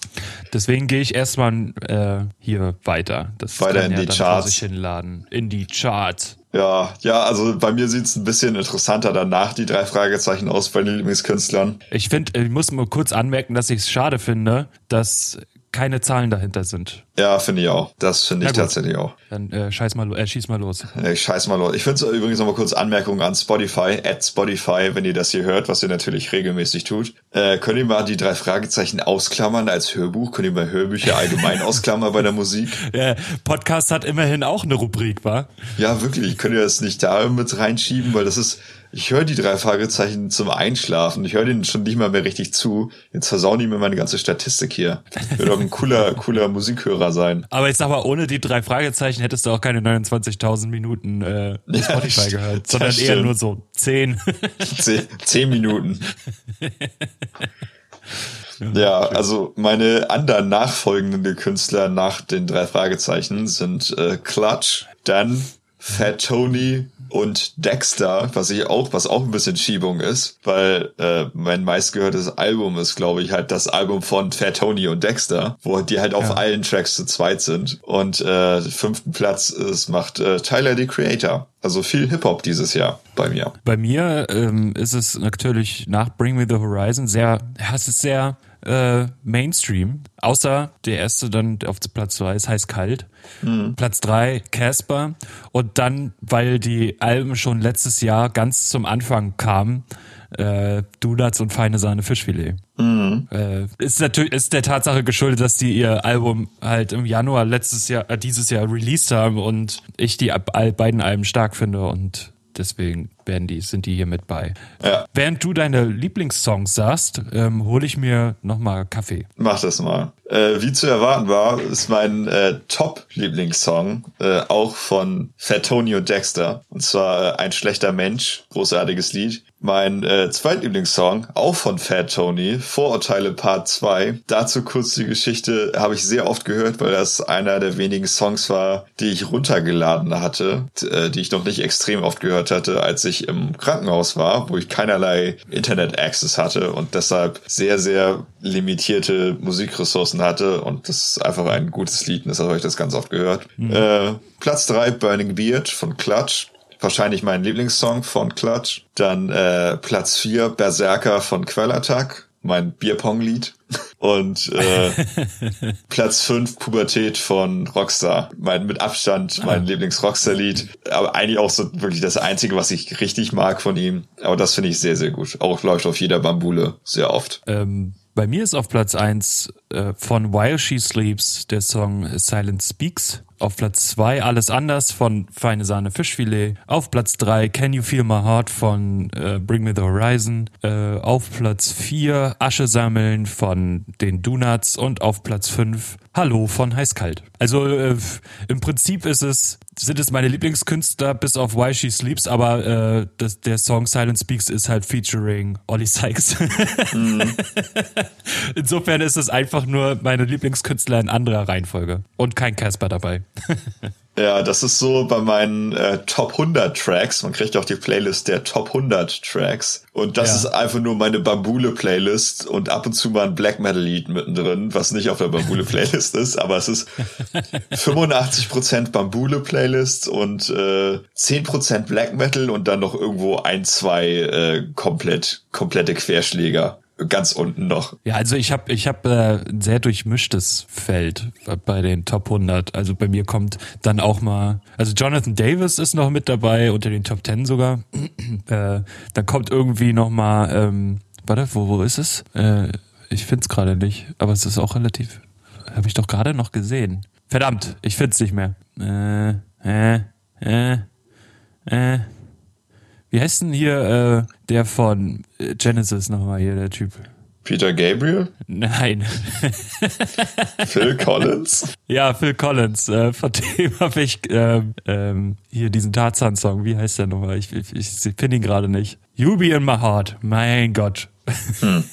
Deswegen gehe ich erstmal äh, hier weiter. Das Weiter in die Charts. hinladen. In die Charts. Ja, ja, also bei mir sieht's ein bisschen interessanter danach, die drei Fragezeichen aus bei den Lieblingskünstlern. Ich finde, ich muss mal kurz anmerken, dass ich es schade finde, dass keine Zahlen dahinter sind. Ja, finde ich auch. Das finde ich tatsächlich auch. Dann äh, scheiß mal, äh, schieß mal los. Ich scheiß mal los. Ich finde übrigens noch mal kurz Anmerkung an Spotify, at Spotify, wenn ihr das hier hört, was ihr natürlich regelmäßig tut. Äh, könnt ihr mal die drei Fragezeichen ausklammern als Hörbuch? Könnt ihr mal Hörbücher allgemein ausklammern bei der Musik? Der Podcast hat immerhin auch eine Rubrik, war? Ja, wirklich. Könnt ihr das nicht da mit reinschieben? Weil das ist, ich höre die drei Fragezeichen zum Einschlafen. Ich höre denen schon nicht mal mehr richtig zu. Jetzt versauen die mir meine ganze Statistik hier. Will doch ein cooler, cooler Musikhörer sein. Aber ich sag mal, ohne die drei Fragezeichen hättest du auch keine 29.000 Minuten äh, Ja, Spotify das- gehört, sondern eher stimmt. nur so 10. Zehn, zehn Minuten. Ja, also meine anderen nachfolgenden Künstler nach den drei Fragezeichen sind äh, Clutch, Dan, Fat Tony und Dexter, was ich auch, was auch ein bisschen Schiebung ist, weil äh, mein meistgehörtes Album ist, glaube ich, halt das Album von Fat Tony und Dexter, wo die halt auf ja. allen Tracks zu zweit sind. Und äh, fünften Platz ist, macht äh, Tyler the Creator. Also viel Hip-Hop dieses Jahr bei mir. Bei mir ähm, ist es natürlich nach Bring Me the Horizon sehr, ja, es ist sehr äh, Mainstream. Außer der erste dann auf Platz zwei ist heiß kalt. Mhm. Platz drei Casper. Und dann, weil die Alben schon letztes Jahr ganz zum Anfang kamen, äh, Donuts und feine Sahne Fischfilet. Mhm. Äh, ist natürlich ist der Tatsache geschuldet, dass die ihr Album halt im Januar letztes Jahr, äh, dieses Jahr released haben und ich die beiden Alben stark finde und deswegen werden die, sind die hier mit bei. Ja. Während du deine Lieblingssongs sagst, ähm, hole ich mir nochmal Kaffee. Mach das mal. Äh, wie zu erwarten war, ist mein äh, Top-Lieblingssong äh, auch von Fat Tony und Dexter. Und zwar äh, Ein schlechter Mensch, großartiges Lied. Mein äh, zweitlieblingssong, auch von Fat Tony, Vorurteile Part 2. Dazu kurz die Geschichte, habe ich sehr oft gehört, weil das einer der wenigen Songs war, die ich runtergeladen hatte, äh, die ich noch nicht extrem oft gehört hatte, als ich im Krankenhaus war, wo ich keinerlei Internet-Access hatte und deshalb sehr, sehr limitierte Musikressourcen hatte. Und das ist einfach ein gutes Lied, und deshalb habe ich das ganz oft gehört. Mhm. Äh, Platz 3, Burning Beard von Clutch wahrscheinlich mein Lieblingssong von Clutch. Dann äh, Platz 4 Berserker von Quellattack, mein Bierpong-Lied. Und äh, Platz 5 Pubertät von Rockstar. Mein mit Abstand mein ah. Lieblings-Rockstar-Lied. Aber eigentlich auch so wirklich das Einzige, was ich richtig mag von ihm. Aber das finde ich sehr, sehr gut. Auch läuft auf jeder Bambule sehr oft. Ähm, bei mir ist auf Platz 1 äh, von While She Sleeps der Song Silent Speaks. Auf Platz 2 Alles anders von Feine Sahne Fischfilet. Auf Platz 3 Can You Feel My Heart von äh, Bring Me the Horizon. Äh, auf Platz 4 Asche sammeln von den Donuts. Und auf Platz 5 Hallo von Heißkalt. Also äh, im Prinzip ist es, sind es meine Lieblingskünstler bis auf Why She Sleeps, aber äh, das, der Song Silent Speaks ist halt featuring Ollie Sykes. Mm. Insofern ist es einfach nur meine Lieblingskünstler in anderer Reihenfolge und kein Casper dabei. Ja, das ist so bei meinen äh, Top 100 Tracks. Man kriegt auch die Playlist der Top 100 Tracks. Und das ja. ist einfach nur meine Bambule-Playlist und ab und zu mal ein Black Metal-Lied mittendrin, was nicht auf der Bambule-Playlist ist. Aber es ist 85% Bambule-Playlist und äh, 10% Black Metal und dann noch irgendwo ein, zwei äh, komplett, komplette Querschläger ganz unten noch. Ja, also ich habe ich hab, äh, ein sehr durchmischtes Feld bei den Top 100. Also bei mir kommt dann auch mal, also Jonathan Davis ist noch mit dabei, unter den Top 10 sogar. äh, dann kommt irgendwie noch mal, ähm, warte, wo, wo ist es? Äh, ich find's gerade nicht, aber es ist auch relativ, habe ich doch gerade noch gesehen. Verdammt, ich find's nicht mehr. Äh, äh, äh, äh. Wie heißt denn hier äh, der von äh, Genesis nochmal hier, der Typ? Peter Gabriel? Nein. Phil Collins? Ja, Phil Collins. Äh, von dem habe ich ähm, ähm, hier diesen Tarzan-Song. Wie heißt der nochmal? Ich, ich, ich finde ihn gerade nicht. You be in my heart. Mein Gott. Hm.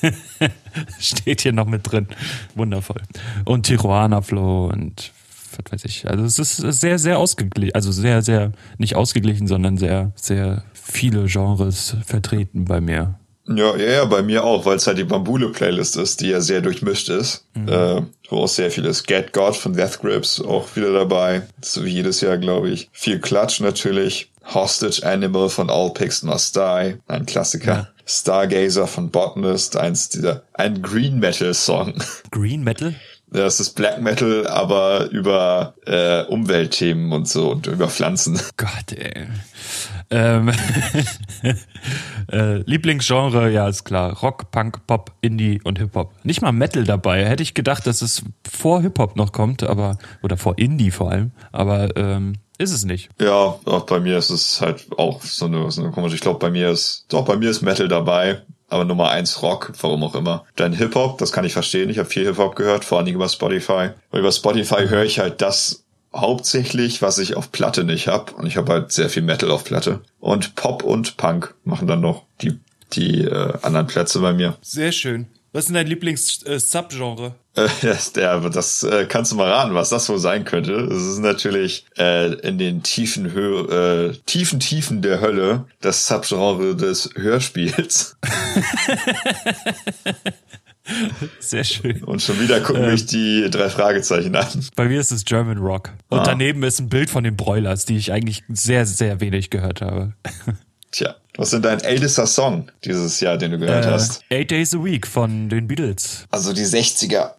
Steht hier noch mit drin. Wundervoll. Und Tijuana Flow und was weiß ich. Also es ist sehr, sehr ausgeglichen. Also sehr, sehr, nicht ausgeglichen, sondern sehr, sehr viele Genres vertreten bei mir. Ja, ja, ja, bei mir auch, weil es halt die Bambule-Playlist ist, die ja sehr durchmischt ist. Mhm. Äh, wo auch sehr viel ist. Get God von Death Grips auch wieder dabei. So wie jedes Jahr, glaube ich. Viel Klatsch natürlich. Hostage Animal von All Pigs Must Die, ein Klassiker. Ja. Stargazer von Botanist, eins dieser, ein Green Metal Song. Green Metal? Das ist Black Metal, aber über äh, Umweltthemen und so und über Pflanzen. Gott, ey. Ähm, äh, Lieblingsgenre, ja, ist klar. Rock, Punk, Pop, Indie und Hip-Hop. Nicht mal Metal dabei. Hätte ich gedacht, dass es vor Hip-Hop noch kommt, aber, oder vor Indie vor allem. Aber ähm, ist es nicht. Ja, auch bei mir ist es halt auch so eine, so eine komische. Ich glaube, bei mir ist, doch, bei mir ist Metal dabei aber Nummer eins Rock, warum auch immer. Dann Hip-Hop, das kann ich verstehen. Ich habe viel Hip-Hop gehört, vor allem über Spotify. Und über Spotify höre ich halt das hauptsächlich, was ich auf Platte nicht hab. Und ich habe halt sehr viel Metal auf Platte. Und Pop und Punk machen dann noch die, die äh, anderen Plätze bei mir. Sehr schön. Was ist denn dein Lieblings-Subgenre? Äh, das, der, das äh, kannst du mal raten, was das wohl sein könnte. Es ist natürlich äh, in den tiefen, Hö äh, tiefen Tiefen der Hölle das Subgenre des Hörspiels. Sehr schön. Und schon wieder gucken mich die drei Fragezeichen an. Bei mir ist es German Rock. Und Ah. daneben ist ein Bild von den Broilers, die ich eigentlich sehr, sehr wenig gehört habe. Tja, was ist denn dein ältester Song dieses Jahr, den du gehört hast? Äh, Eight Days a Week von den Beatles. Also die 60er.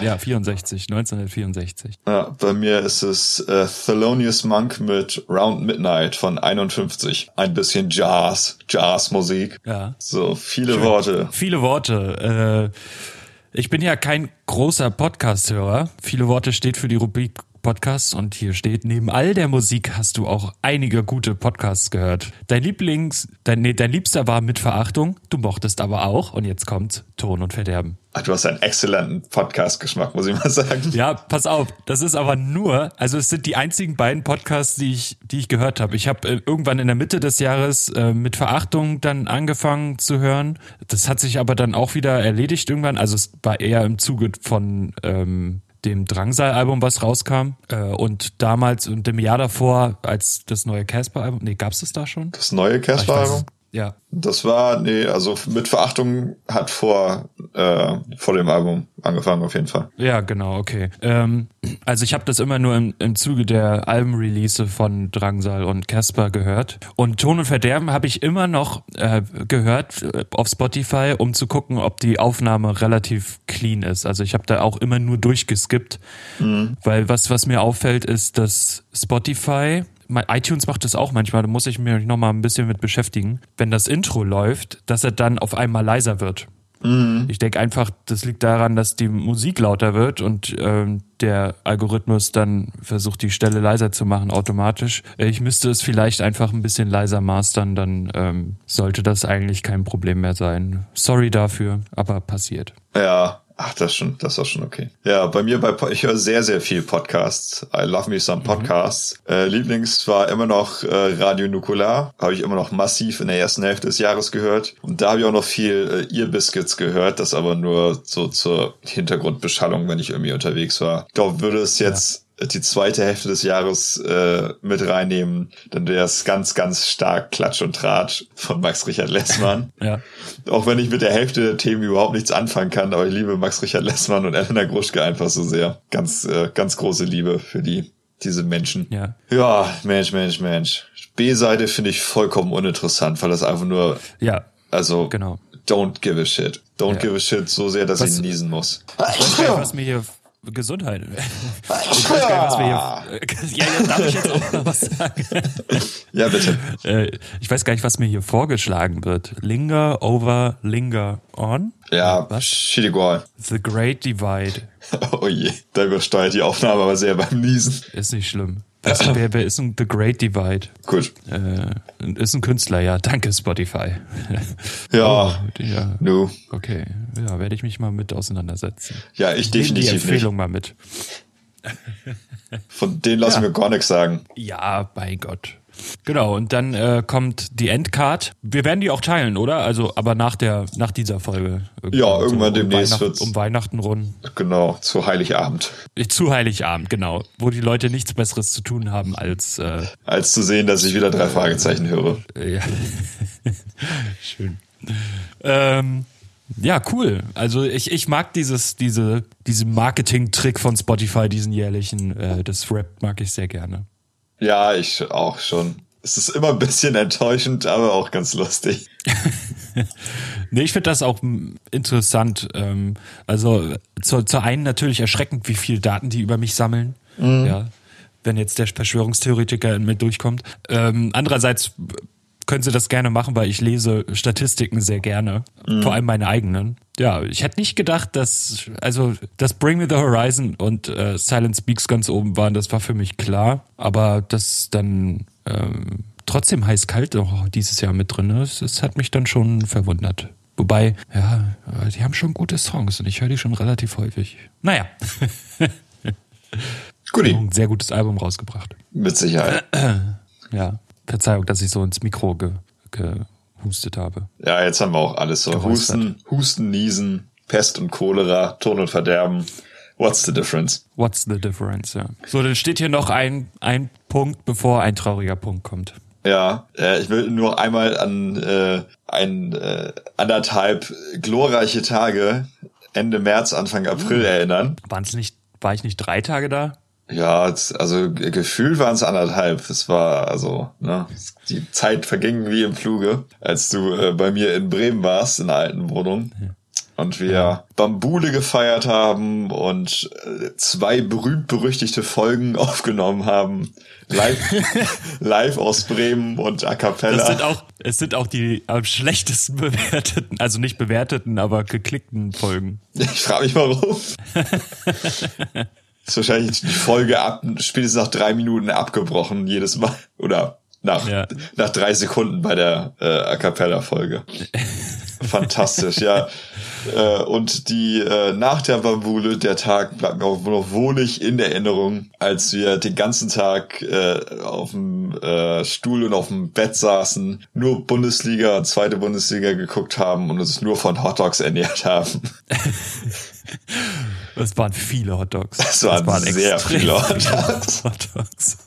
Ja, 64, 1964. Ja, bei mir ist es äh, Thelonious Monk mit Round Midnight von 51. Ein bisschen Jazz, Jazzmusik. Ja. So, viele Worte. Viele Worte. Äh, ich bin ja kein großer Podcast-Hörer. Viele Worte steht für die Rubrik Podcasts und hier steht, neben all der Musik hast du auch einige gute Podcasts gehört. Dein Lieblings, dein, nee, dein Liebster war mit Verachtung, du mochtest aber auch, und jetzt kommt Ton und Verderben. Ah, Du hast einen exzellenten Podcast-Geschmack, muss ich mal sagen. Ja, pass auf, das ist aber nur, also es sind die einzigen beiden Podcasts, die ich, die ich gehört habe. Ich habe äh, irgendwann in der Mitte des Jahres äh, mit Verachtung dann angefangen zu hören. Das hat sich aber dann auch wieder erledigt irgendwann. Also es war eher im Zuge von ähm, dem Drangsal-Album, was rauskam. Äh, und damals und dem Jahr davor, als das neue Casper-Album, nee, gab's es da schon? Das neue weiß Casper-Album? Ja, Das war, nee, also mit Verachtung hat vor, äh, vor dem Album angefangen, auf jeden Fall. Ja, genau, okay. Ähm, also ich habe das immer nur im, im Zuge der Albenrelease von Drangsal und Casper gehört. Und Ton und Verderben habe ich immer noch äh, gehört äh, auf Spotify, um zu gucken, ob die Aufnahme relativ clean ist. Also ich habe da auch immer nur durchgeskippt, weil was, was mir auffällt, ist, dass Spotify iTunes macht das auch manchmal, da muss ich mich noch mal ein bisschen mit beschäftigen. Wenn das Intro läuft, dass er dann auf einmal leiser wird. Ich denke einfach, das liegt daran, dass die Musik lauter wird und ähm, der Algorithmus dann versucht, die Stelle leiser zu machen automatisch. Ich müsste es vielleicht einfach ein bisschen leiser mastern, dann ähm, sollte das eigentlich kein Problem mehr sein. Sorry dafür, aber passiert. Ja, ach, das ist schon, das ist schon okay. Ja, bei mir bei, ich höre sehr, sehr viel Podcasts. I love me some Podcasts. Äh, Lieblings war immer noch äh, Radio Nukular. Habe ich immer noch massiv in der ersten Hälfte des Jahres gehört. Und da habe ich auch noch viel äh, Ear Biscuits gehört, das aber nur so zur Hintergrundbeschallung, wenn ich irgendwie unterwegs war. Ich glaube, würde es jetzt die zweite Hälfte des Jahres äh, mit reinnehmen, dann wäre es ganz, ganz stark Klatsch und Tratsch von Max Richard Lessmann. Ja. Auch wenn ich mit der Hälfte der Themen überhaupt nichts anfangen kann, aber ich liebe Max Richard Lessmann und Elena Gruschke einfach so sehr. Ganz, äh, ganz große Liebe für die, diese Menschen. Ja. Ja, Mensch, Mensch, Mensch. B-Seite finde ich vollkommen uninteressant, weil das einfach nur, Ja, also, genau. don't give a shit. Don't Ja. give a shit so sehr, dass Was- ich niesen muss. was mir hier Gesundheit. Ich weiß gar nicht, was mir hier. Ja, ja, darf ich jetzt auch noch was sagen? Ja, bitte. Äh, ich weiß gar nicht, was mir hier vorgeschlagen wird. Linger over Linger on? Ja, Was? shit egal. The Great Divide. Oh je, da übersteuert die Aufnahme aber sehr beim Niesen. Ist nicht schlimm. Was, wer, wer ist ein The Great Divide? Gut. Äh, ist ein Künstler, ja. Danke, Spotify. Ja, ja. nu. Okay. Ja, werde ich mich mal mit auseinandersetzen. Ja, ich Nehmen die definitiv nicht. Empfehlung mal mit. Von denen lassen wir gar nichts sagen. Ja, bei Gott. Genau, und dann äh, kommt die Endcard. Wir werden die auch teilen, oder? Also, aber nach der, nach dieser Folge. Ja, irgendwann um demnächst Weihnacht, wird's- Um Weihnachten rum. Genau, zu Heiligabend. Zu Heiligabend, genau. Wo die Leute nichts Besseres zu tun haben als äh, Als zu sehen, dass ich wieder drei Fragezeichen höre. äh, ja. Schön. Ähm, ja, cool. Also ich, ich mag dieses, diese, diesen Marketing-Trick von Spotify, diesen jährlichen, äh, das Rap mag ich sehr gerne. Ja, ich auch schon. Es ist immer ein bisschen enttäuschend, aber auch ganz lustig. Nee, ich finde das auch interessant. Ähm, also zu, zur einen natürlich erschreckend, wie viel Daten die über mich sammeln. Ja, wenn jetzt der Verschwörungstheoretiker mir durchkommt. Ähm, andererseits können sie das gerne machen, weil ich lese Statistiken sehr gerne. Vor allem meine eigenen. Ja, ich hätte nicht gedacht, dass, also, dass Bring Me the Horizon und äh, Silent Speaks ganz oben waren, das war für mich klar. Aber dass dann ähm, trotzdem heiß-kalt noch dieses Jahr mit drin ist, das hat mich dann schon verwundert. Wobei, ja, äh, die haben schon gute Songs und ich höre die schon relativ häufig. Naja, Guti, ein sehr gutes Album rausgebracht. mit Sicherheit. Ja, Verzeihung, dass ich so ins Mikro ge gehustet habe. Ja, jetzt haben wir auch alles so. Husten, Husten, Niesen, Pest und Cholera, Ton und Verderben. What's the difference? What's the difference, ja. So, dann steht hier noch ein, ein Punkt, bevor ein trauriger Punkt kommt. Ja, äh, ich will nur einmal an äh, ein äh, anderthalb glorreiche Tage Ende März, Anfang April erinnern. Waren's nicht, war ich nicht drei Tage da? Ja, also gefühlt waren es anderthalb. Das war also, ne, die Zeit verging wie im Fluge, als du äh, bei mir in Bremen warst, in der alten Wohnung. Und wir Bambule gefeiert haben und äh, zwei berühmt-berüchtigte Folgen aufgenommen haben. Live, live aus Bremen und A Cappella. Das sind auch, es sind auch die am schlechtesten bewerteten, also nicht bewerteten, aber geklickten Folgen. Ich frage mich warum. ist wahrscheinlich die Folge ab, spätestens nach drei Minuten abgebrochen, jedes Mal. Oder nach, Ja. nach drei Sekunden bei der äh, A Cappella-Folge. Fantastisch, ja. Äh, und die äh, nach der Bambule, der Tag bleibt mir auch noch wohlig in Erinnerung, als wir den ganzen Tag äh, auf dem äh, Stuhl und auf dem Bett saßen, nur Bundesliga und zweite Bundesliga geguckt haben und uns nur von Hotdogs ernährt haben. Es waren viele Hotdogs. Es waren sehr extrem viele Hotdogs. Hotdogs.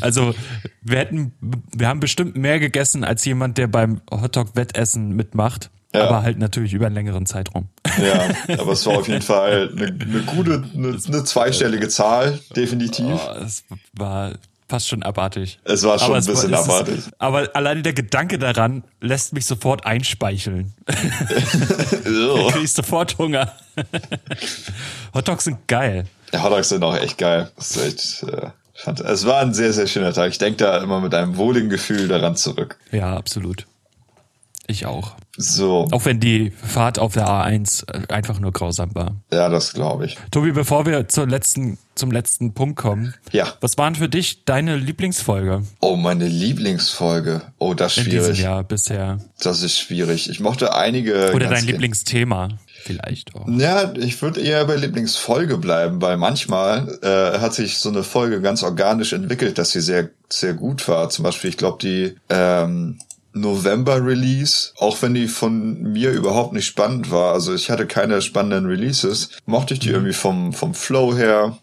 also wir hätten, wir haben bestimmt mehr gegessen als jemand, der beim Hotdog-Wettessen mitmacht. Ja. Aber halt natürlich über einen längeren Zeitraum. Ja, aber es war auf jeden Fall eine, eine gute, eine, eine zweistellige Zahl, definitiv. Oh, es war fast schon abartig. Es war schon Aber ein es war- bisschen es ist- abartig. Aber alleine der Gedanke daran lässt mich sofort einspeicheln. Ugh. Krieg ich sofort Hunger. Hotdogs sind geil. Die Hotdogs sind auch echt geil. Echt, äh, es war ein sehr, sehr schöner Tag. Ich denke da immer mit einem wohligen Gefühl daran zurück. Ja, absolut. Ich auch. So, Auch wenn die Fahrt auf der A1 einfach nur grausam war. ja, das glaube ich. Tobi, bevor wir zur letzten, zum letzten Punkt kommen, Ja. was waren für dich deine Lieblingsfolge Oh, meine Lieblingsfolge. Oh, das ist in diesem schwierig. Jahr bisher? Das ist schwierig. Ich mochte einige. Oder dein. Lieblingsthema vielleicht auch. Ja, ich würde eher bei Lieblingsfolge bleiben, weil manchmal äh, hat sich so eine Folge ganz organisch entwickelt, dass sie sehr, sehr gut war. Zum Beispiel, ich glaube, die ähm, November-Release, auch wenn die von mir überhaupt nicht spannend war, also ich hatte keine spannenden Releases, mochte ich die irgendwie vom, vom Flow her.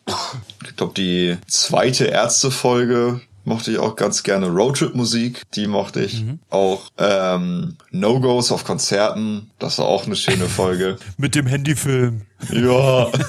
Ich glaube, die zweite Ärzte-Folge mochte ich auch ganz gerne. Roadtrip-Musik, die mochte ich auch. Ähm, No-Gos auf Konzerten, das war auch eine schöne Folge. Mit dem Handyfilm. Ja.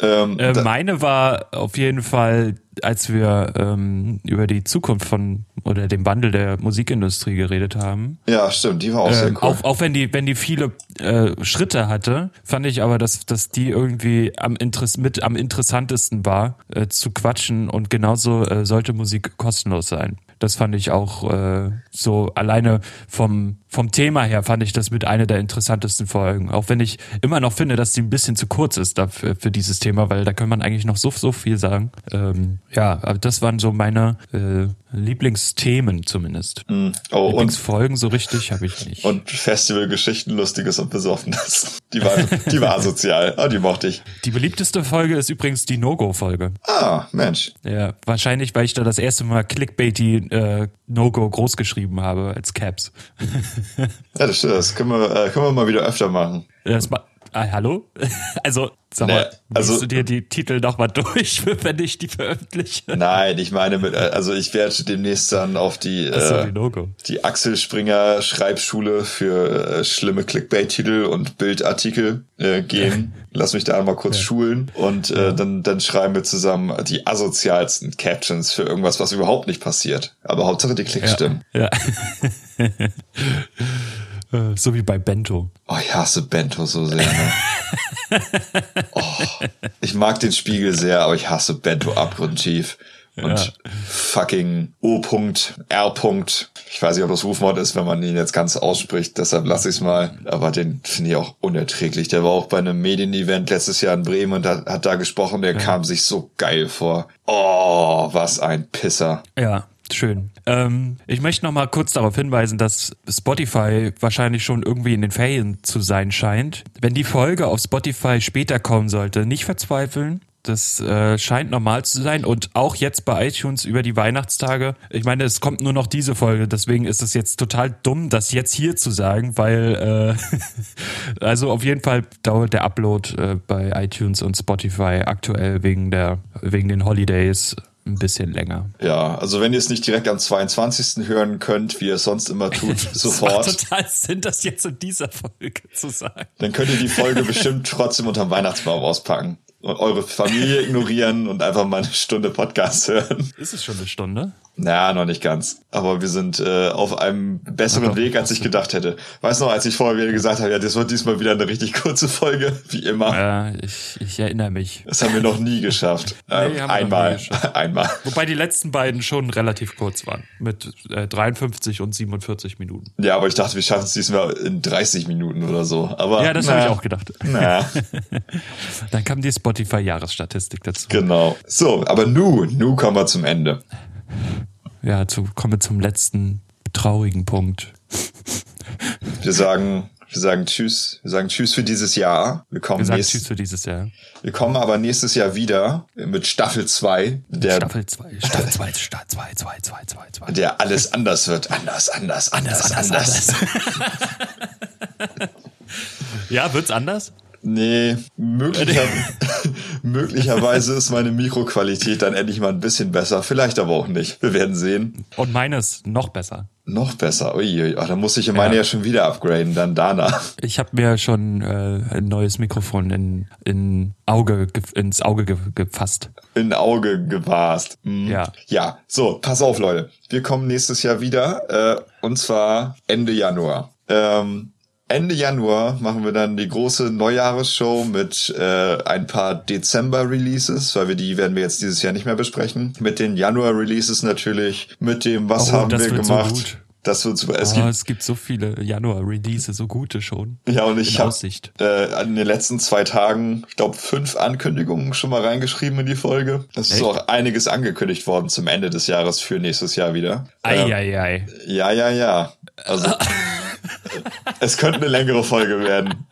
ähm, Äh, meine war auf jeden Fall, als wir ähm, über die Zukunft von oder den Wandel der Musikindustrie geredet haben. ja, stimmt, die war auch sehr Ähm, cool. auch, auch wenn die, wenn die viele äh, Schritte hatte, fand ich aber, dass, dass die irgendwie am Interess mit am interessantesten war, äh, zu quatschen und genauso äh, sollte Musik kostenlos sein. Das fand ich auch äh, so alleine vom, vom Thema her fand ich das mit einer der interessantesten Folgen. Auch wenn ich immer noch finde, dass die ein bisschen zu kurz ist dafür, für dieses Thema, weil da kann man eigentlich noch so, so viel sagen. Ähm, ja, aber das waren so meine äh, Lieblingsthemen zumindest. oh, und, Lieblingsfolgen so richtig habe ich nicht. und Festivalgeschichten, Lustiges und Besoffenes. Die war, die war asozial. Ah, die mochte ich. Die beliebteste Folge ist übrigens die No-Go-Folge. Ah, Mensch. Ja, wahrscheinlich, weil ich da das erste Mal Clickbaity äh, No-Go groß geschrieben habe als Caps. Ja, das stimmt. Das können wir, äh, können wir mal wieder öfter machen. Das ah, hallo? Also, sag mal, also- liest du dir die Titel noch mal durch, wenn ich die veröffentliche? Nein, ich meine mit, also ich werde demnächst dann auf die, Achso, äh, die die Axel Springer Schreibschule für äh, schlimme Clickbait-Titel und Bildartikel äh, gehen. Lass mich da einmal kurz schulen und äh, dann, dann schreiben wir zusammen die asozialsten Captions für irgendwas, was überhaupt nicht passiert. Aber Hauptsache die Klicks stimmen. Ja. Äh, so wie bei Bento. Oh, ich hasse Bento so sehr. Ne? oh, ich mag den Spiegel sehr, aber ich hasse Bento abgrundtief. Und Ja. fucking O.R. Ich weiß nicht, ob das Rufmord ist, wenn man ihn jetzt ganz ausspricht, deshalb lasse ich es mal. Aber den finde ich auch unerträglich. Der war auch bei einem Medienevent letztes Jahr in Bremen und hat, hat da gesprochen. Der kam sich so geil vor. Oh, was ein Pisser. Ja, schön. Ähm, ich möchte noch mal kurz darauf hinweisen, dass Spotify wahrscheinlich schon irgendwie in den Ferien zu sein scheint. Wenn die Folge auf Spotify später kommen sollte, nicht verzweifeln, Das äh, scheint normal zu sein und auch jetzt bei iTunes über die Weihnachtstage. Ich meine, es kommt nur noch diese Folge, deswegen ist es jetzt total dumm, das jetzt hier zu sagen, weil äh, also auf jeden Fall dauert der Upload äh, bei iTunes und Spotify aktuell wegen der wegen den Holidays ein bisschen länger. Ja, also wenn ihr es nicht direkt am 22. hören könnt, wie ihr es sonst immer tut, sofort. Das macht total Sinn, das jetzt in dieser Folge zu sagen. Dann könnt ihr die Folge bestimmt trotzdem unterm Weihnachtsbaum auspacken und eure Familie ignorieren und einfach mal eine Stunde Podcast hören. Ist es schon eine Stunde? Naja, noch nicht ganz. Aber wir sind äh, auf einem besseren Weg, als ich gedacht hätte. Weißt du noch, als ich vorher wieder gesagt habe, ja, das wird diesmal wieder eine richtig kurze Folge, wie immer. Ja, ich, ich erinnere mich. Das haben wir noch nie geschafft. Ähm, Nee, einmal. geschafft. einmal. Wobei die letzten beiden schon relativ kurz waren. Mit äh, 53 und 47 Minuten. Ja, aber ich dachte, wir schaffen es diesmal in 30 Minuten oder so. Aber Ja, das na, habe ich auch gedacht. Na, Dann kam die Spotify-Jahresstatistik dazu. genau. So, aber nu, nu kommen wir zum Ende. Ja, zu, kommen wir zum letzten traurigen Punkt. Wir sagen, wir sagen Tschüss. Wir sagen Tschüss für dieses Jahr. Wir kommen, Wir sagen nächst, Tschüss für dieses Jahr. wir kommen aber nächstes Jahr wieder mit Staffel 2, der, Staffel 2, Staffel 2, Staffel 2, 2, 2, 2, 2. der alles anders wird. Anders, anders, anders, anders. Ja, wird's anders? Nee, möglicher, möglicherweise ist meine Mikroqualität dann endlich mal ein bisschen besser. Vielleicht aber auch nicht. Wir werden sehen. Und meines noch besser. Noch besser. Ui, ach, dann muss ich meine ja. Ja. schon wieder upgraden, dann danach. Ich habe mir schon äh, ein neues Mikrofon in, in Auge, ge- ins Auge ge gefasst. In Auge gewast. Hm. Ja. Ja, so, pass auf, Leute. Wir kommen nächstes Jahr wieder, äh, und zwar Ende Januar. Ähm, Ende Januar machen wir dann die große Neujahresshow mit äh, ein paar Dezember-Releases, weil wir die werden wir jetzt dieses Jahr nicht mehr besprechen. Mit den Januar-Releases natürlich, mit dem, was Oh, haben wir so gemacht. gut. Das wird super. Es oh, gibt, es gibt so viele Januar-Release, so gute schon. ja, und ich habe äh, in den letzten zwei Tagen, ich glaube, fünf Ankündigungen schon mal reingeschrieben in die Folge. Es ist auch einiges angekündigt worden zum Ende des Jahres für nächstes Jahr wieder. Ähm, Eieiei. Ja, ja, ja. Also es könnte eine längere Folge werden.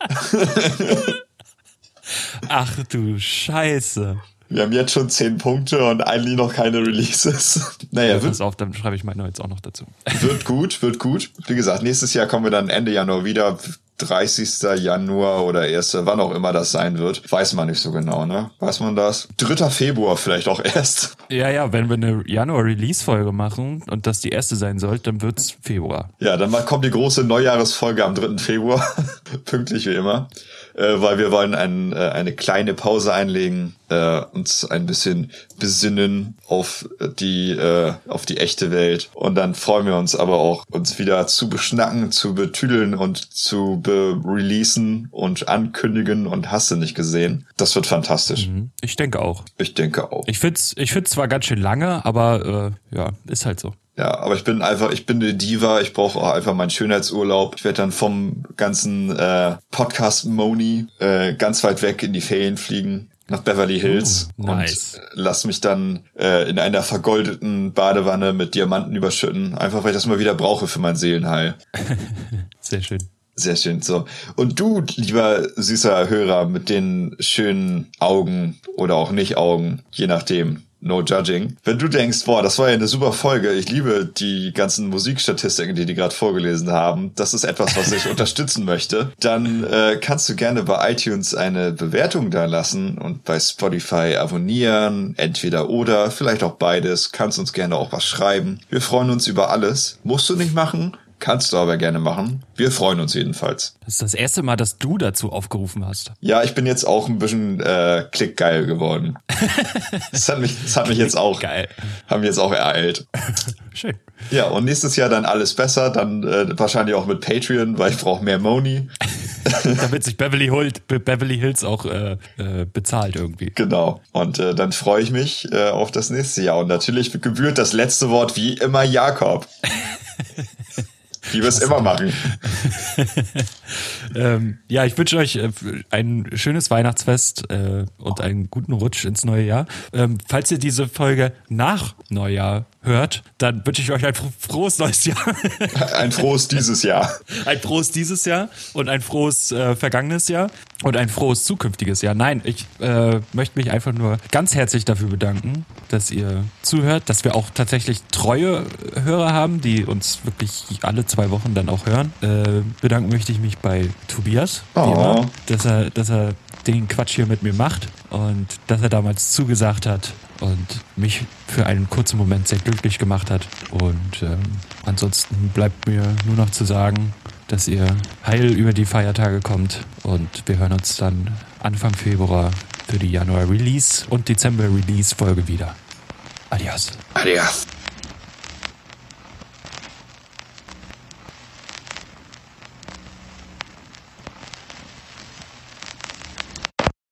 Ach du Scheiße. Wir haben jetzt schon zehn Punkte und eigentlich noch keine Releases. Naja, Ja, wird, pass auf, dann schreibe ich meine jetzt auch noch dazu. wird gut, wird gut. Wie gesagt, nächstes Jahr kommen wir dann Ende Januar wieder. 30. Januar oder 1. wann auch immer das sein wird. Weiß man nicht so genau, ne? Weiß man das? 3. Februar vielleicht auch erst. Ja, ja, wenn wir eine Januar-Release-Folge machen und das die erste sein soll, dann wird's Februar. Ja, dann kommt die große Neujahresfolge am 3. Februar. Pünktlich wie immer. Äh, weil wir wollen ein, äh, eine kleine Pause einlegen, äh, uns ein bisschen besinnen auf die, äh, auf die echte Welt. Und dann freuen wir uns aber auch, uns wieder zu beschnacken, zu betüdeln und zu be-releasen und ankündigen und hast du nicht gesehen. Das wird fantastisch. Mhm. Ich denke auch. Ich denke auch. Ich find's, ich find's zwar ganz schön lange, aber äh, ja, ist halt so. Ja, aber ich bin einfach, ich bin eine Diva, ich brauche auch einfach meinen Schönheitsurlaub. Ich werde dann vom ganzen äh, Podcast-Moni äh, ganz weit weg in die Ferien fliegen, nach Beverly Hills Uh, nice. und lass mich dann äh, in einer vergoldeten Badewanne mit Diamanten überschütten, einfach weil ich das mal wieder brauche für mein Seelenheil. Sehr schön. Sehr schön. So. Und du, lieber süßer Hörer mit den schönen Augen oder auch nicht Augen, je nachdem. No judging. Wenn du denkst, boah, das war ja eine super Folge, ich liebe die ganzen Musikstatistiken, die die gerade vorgelesen haben, das ist etwas, was ich unterstützen möchte, dann äh, kannst du gerne bei iTunes eine Bewertung da lassen und bei Spotify abonnieren, entweder oder, vielleicht auch beides, kannst uns gerne auch was schreiben. Wir freuen uns über alles. Musst du nicht machen, Kannst du aber gerne machen. Wir freuen uns jedenfalls. Das ist das erste Mal, dass du dazu aufgerufen hast. Ja, ich bin jetzt auch ein bisschen äh, klickgeil geworden. Das hat mich, das hat mich jetzt auch, Geil. haben jetzt auch ereilt. Schön. Ja, und nächstes Jahr dann alles besser, dann äh, wahrscheinlich auch mit Patreon, weil ich brauche mehr Money. Damit sich Beverly, Holt, Be- Beverly Hills auch äh, äh, bezahlt irgendwie. Genau. Und äh, dann freue ich mich äh, auf das nächste Jahr. Und natürlich gebührt das letzte Wort wie immer Jakob. Wie wir es immer machen. Ähm, ja, ich wünsche euch äh, ein schönes Weihnachtsfest äh, und einen guten Rutsch ins neue Jahr. Ähm, falls ihr diese Folge nach Neujahr hört, dann wünsche ich euch ein frohes neues Jahr. Ein frohes dieses Jahr. Ein frohes dieses Jahr und ein frohes äh, vergangenes Jahr und ein frohes zukünftiges Jahr. Nein, ich äh, möchte mich einfach nur ganz herzlich dafür bedanken, dass ihr zuhört, dass wir auch tatsächlich treue Hörer haben, die uns wirklich alle zwei Wochen dann auch hören. Äh, bedanken möchte ich mich bei Tobias, Oh. immer, dass er, dass er den Quatsch hier mit mir macht und dass er damals zugesagt hat und mich für einen kurzen Moment sehr glücklich gemacht hat. Und ähm, ansonsten bleibt mir nur noch zu sagen, dass ihr heil über die Feiertage kommt und wir hören uns dann Anfang Februar für die Januar Release und Dezember Release Folge wieder. Adios. Adios.